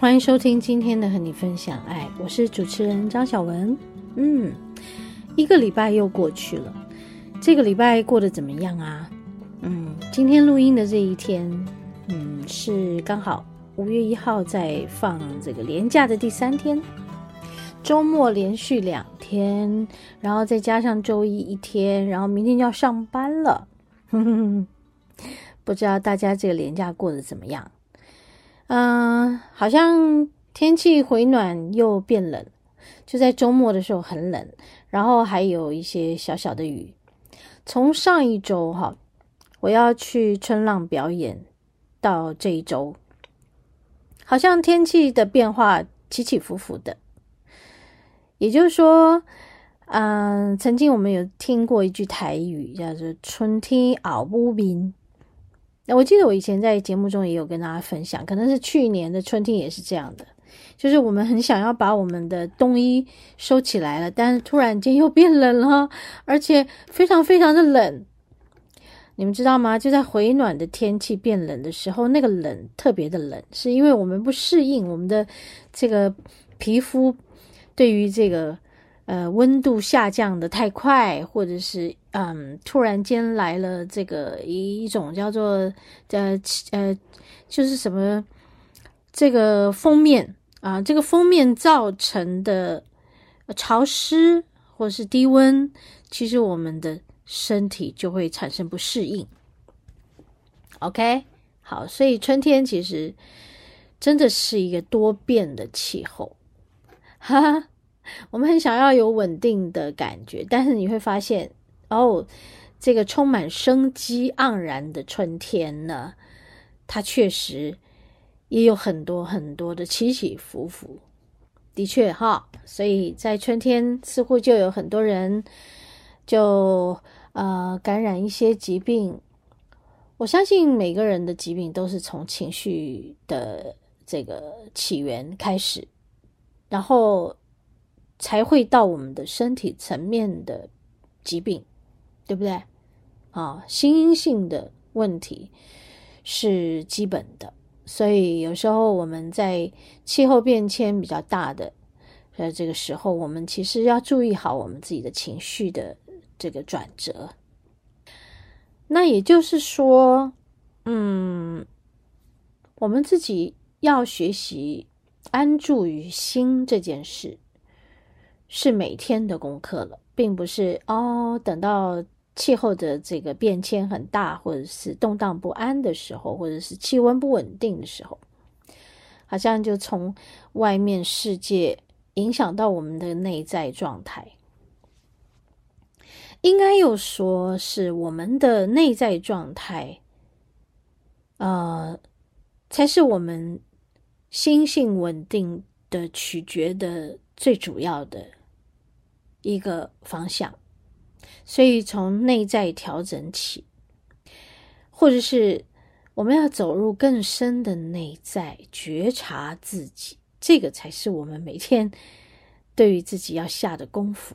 欢迎收听今天的和你分享爱，我是主持人张小文。嗯，一个礼拜又过去了，这个礼拜过得怎么样啊？嗯，今天录音的这一天，嗯，是刚好五月一号在放这个连假的第三天，周末连续两天，然后再加上周一一天，然后明天就要上班了。哼哼哼，不知道大家这个连假过得怎么样？嗯、好像天气回暖又变冷，就在周末的时候很冷，然后还有一些小小的雨。从上一周哈，我要去春浪表演，到这一周，好像天气的变化起起伏伏的。也就是说，嗯、曾经我们有听过一句台语，叫做“春天后母面”。我记得我以前在节目中也有跟大家分享，可能是去年的春天也是这样的，就是我们很想要把我们的冬衣收起来了，但是突然间又变冷了，而且非常非常的冷。你们知道吗？就在回暖的天气变冷的时候，那个冷特别的冷，是因为我们不适应我们的这个皮肤对于这个。呃，温度下降的太快，或者是嗯，突然间来了这个一一种叫做呃呃，就是什么这个封面啊，这个封面造成的潮湿或是低温，其实我们的身体就会产生不适应。OK，好，所以春天其实真的是一个多变的气候，哈哈。我们很想要有稳定的感觉，但是你会发现，哦，这个充满生机盎然的春天呢，它确实也有很多很多的起起伏伏。的确哈，所以在春天似乎就有很多人就呃感染一些疾病。我相信每个人的疾病都是从情绪的这个起源开始，然后。才会到我们的身体层面的疾病，对不对？啊，心因性的问题是基本的，所以有时候我们在气候变迁比较大的呃这个时候，我们其实要注意好我们自己的情绪的这个转折。那也就是说，嗯，我们自己要学习安住于心这件事。是每天的功课了，并不是哦。等到气候的这个变迁很大，或者是动荡不安的时候，或者是气温不稳定的时候，好像就从外面世界影响到我们的内在状态。应该又说是我们的内在状态，呃，才是我们心性稳定的取决的最主要的。一个方向，所以从内在调整起，或者是我们要走入更深的内在觉察自己，这个才是我们每天对于自己要下的功夫。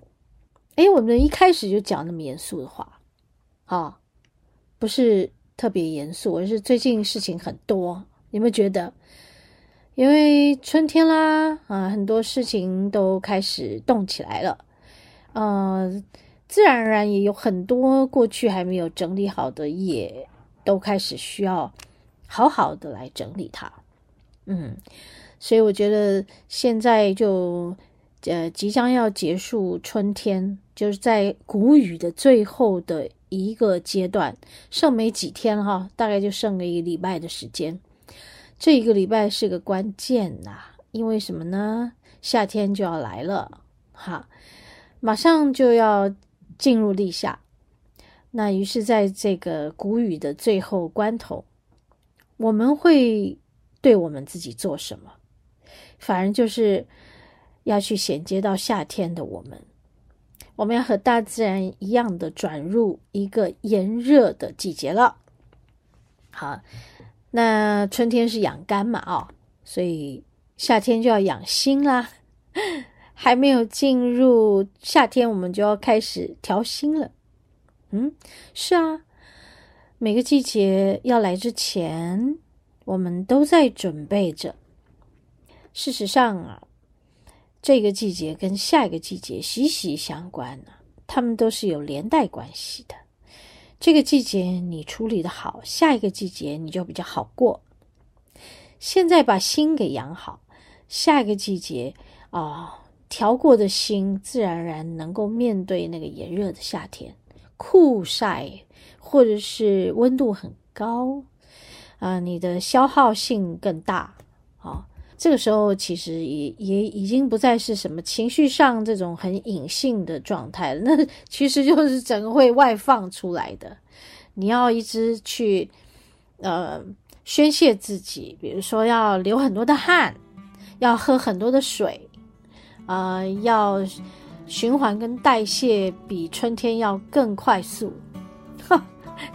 哎，我们一开始就讲那么严肃的话，啊、不是特别严肃，而是最近事情很多，有没有觉得？因为春天啦，啊，很多事情都开始动起来了。呃，自然而然也有很多过去还没有整理好的，也都开始需要好好的来整理它。嗯，所以我觉得现在就呃，即将要结束春天，就是在谷雨的最后的一个阶段，剩没几天哈，大概就剩了一个礼拜的时间。这一个礼拜是个关键呐，因为什么呢？夏天就要来了，哈，马上就要进入立夏。那于是，在这个谷雨的最后关头，我们会对我们自己做什么？反而就是。要去衔接到夏天的我们，我们要和大自然一样的转入一个炎热的季节了。好，那春天是养肝嘛，哦，所以夏天就要养心啦。还没有进入夏天，我们就要开始调心了。嗯，是啊，每个季节要来之前，我们都在准备着。事实上啊。这个季节跟下一个季节息息相关呢，它们都是有连带关系的。这个季节你处理得好，下一个季节你就比较好过。现在把心给养好，下一个季节啊，调过的心自然而然能够面对那个炎热的夏天，酷晒或者是温度很高啊，你的消耗性更大啊。这个时候其实也也已经不再是什么情绪上这种很隐性的状态了，那其实就是整个会外放出来的。你要一直去呃宣泄自己，比如说要流很多的汗，要喝很多的水，呃，要循环跟代谢比春天要更快速。哈，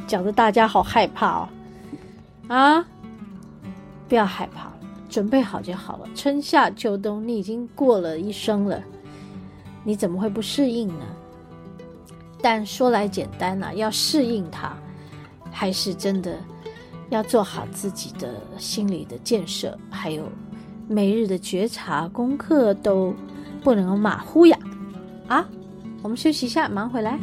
讲得大家好害怕哦，啊，不要害怕。准备好就好了。春夏秋冬，你已经过了一生了，你怎么会不适应呢？但说来简单呐、要适应它，还是真的要做好自己的心理的建设，还有每日的觉察功课都不能马虎呀！啊，我们休息一下，忙回来。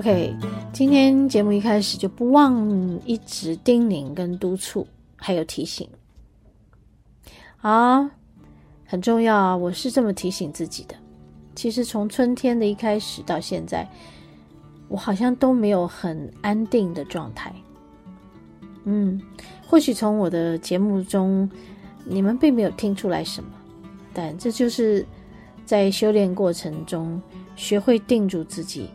OK，今天节目一开始就不忘一直叮咛跟督促，还有提醒啊，很重要啊！我是这么提醒自己的。其实从春天的一开始到现在，我好像都没有很安定的状态。嗯，或许从我的节目中，你们并没有听出来什么，但这就是在修炼过程中学会定住自己。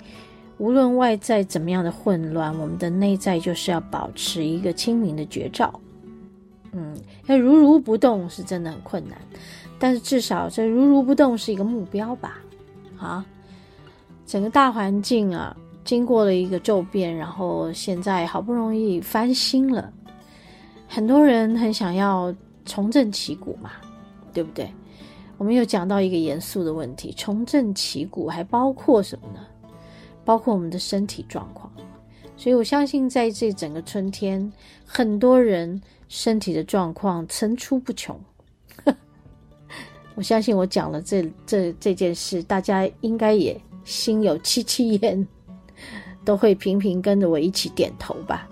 无论外在怎么样的混乱，我们的内在就是要保持一个清明的觉照。嗯，要如如不动是真的很困难，但是至少这如如不动是一个目标吧。啊，整个大环境啊，经过了一个骤变，然后现在好不容易翻新了，很多人很想要重振旗鼓嘛，对不对？我们又讲到一个严肃的问题：重振旗鼓还包括什么呢？包括我们的身体状况，所以我相信在这整个春天，很多人身体的状况层出不穷。我相信我讲了这这这件事，大家应该也心有戚戚焉，都会频频跟着我一起点头吧。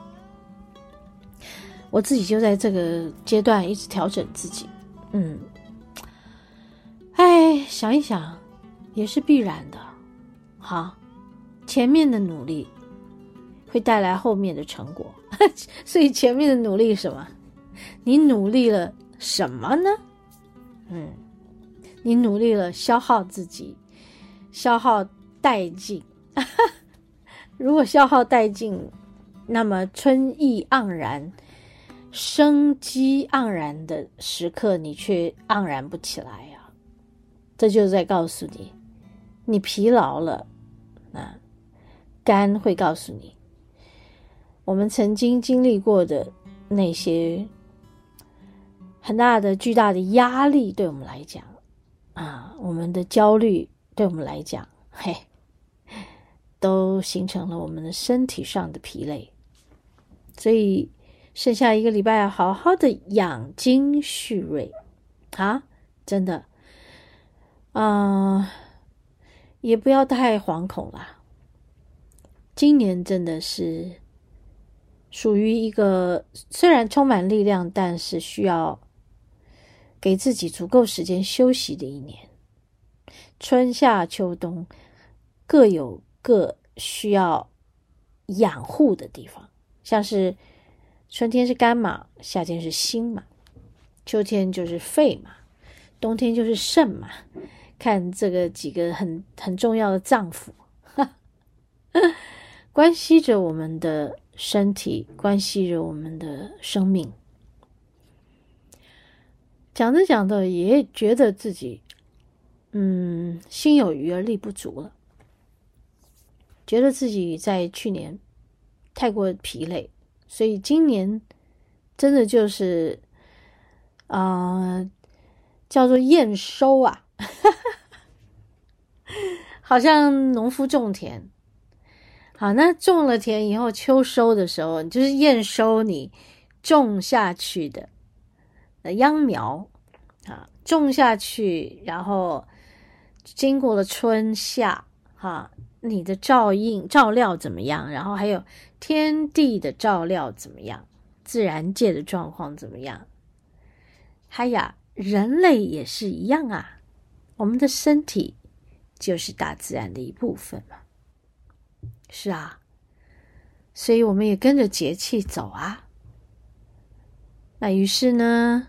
我自己就在这个阶段一直调整自己，嗯，哎，想一想，也是必然的，好。前面的努力会带来后面的成果，所以前面的努力什么？你努力了什么呢？嗯，你努力了消耗自己，消耗殆尽。如果消耗殆尽，那么春意盎然、生机盎然的时刻，你却盎然不起来呀、这就是在告诉你，你疲劳了，啊。肝会告诉你，我们曾经经历过的那些很大的、巨大的压力，对我们来讲，啊，我们的焦虑，对我们来讲，嘿，都形成了我们的身体上的疲累。所以，剩下一个礼拜，要好好的养精蓄锐，啊，真的，啊、也不要太惶恐啦。今年真的是属于一个虽然充满力量，但是需要。给自己足够时间休息的一年，春夏秋冬各有各需要养护的地方，像是春天是肝嘛，夏天是心嘛，秋天就是肺嘛，冬天就是肾嘛。看这个几个很很重要的脏腑，关系着我们的身体，关系着我们的生命。讲着讲着，也觉得自己，嗯，心有余而力不足了。觉得自己在去年太过疲累，所以今年真的就是，啊、叫做验收啊，好像农夫种田，好，那种了田以后，秋收的时候，就是验收你种下去的。秧苗啊，种下去，然后经过了春夏，哈、你的照应照料怎么样？然后还有天地的照料怎么样？自然界的状况怎么样？嗨呀，人类也是一样啊，我们的身体就是大自然的一部分嘛。是啊，所以我们也跟着节气走啊。那于是呢？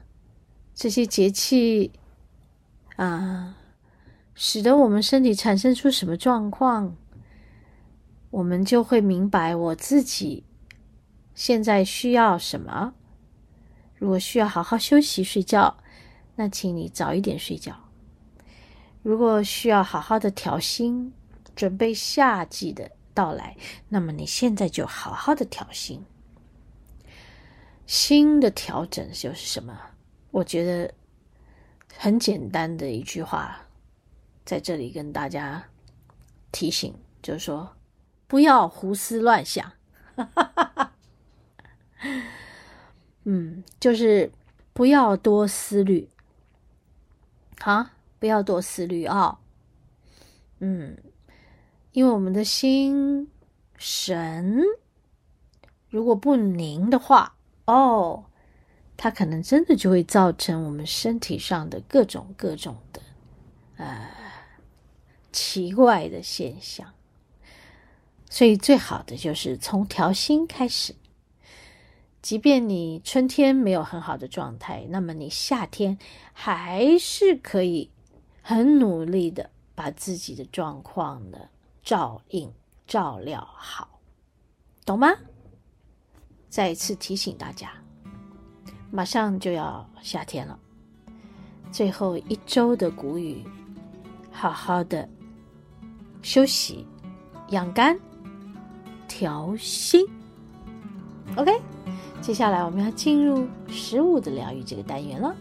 这些节气啊，使得我们身体产生出什么状况，我们就会明白我自己现在需要什么。如果需要好好休息睡觉，那请你早一点睡觉；如果需要好好的调心，准备夏季的到来，那么你现在就好好的调心。心的调整就是什么？我觉得很简单的一句话，在这里跟大家提醒，就是说不要胡思乱想。嗯，就是不要多思虑，啊，不要多思虑啊、嗯，因为我们的心神如果不宁的话，哦。它可能真的就会造成我们身体上的各种各种的，呃，奇怪的现象。所以最好的就是从调心开始。即便你春天没有很好的状态，那么你夏天还是可以很努力的把自己的状况呢照应、照料好，懂吗？再一次提醒大家。马上就要夏天了，最后一周的谷雨，好好的休息、养肝、调心。OK，接下来我们要进入食物的疗愈这个单元了。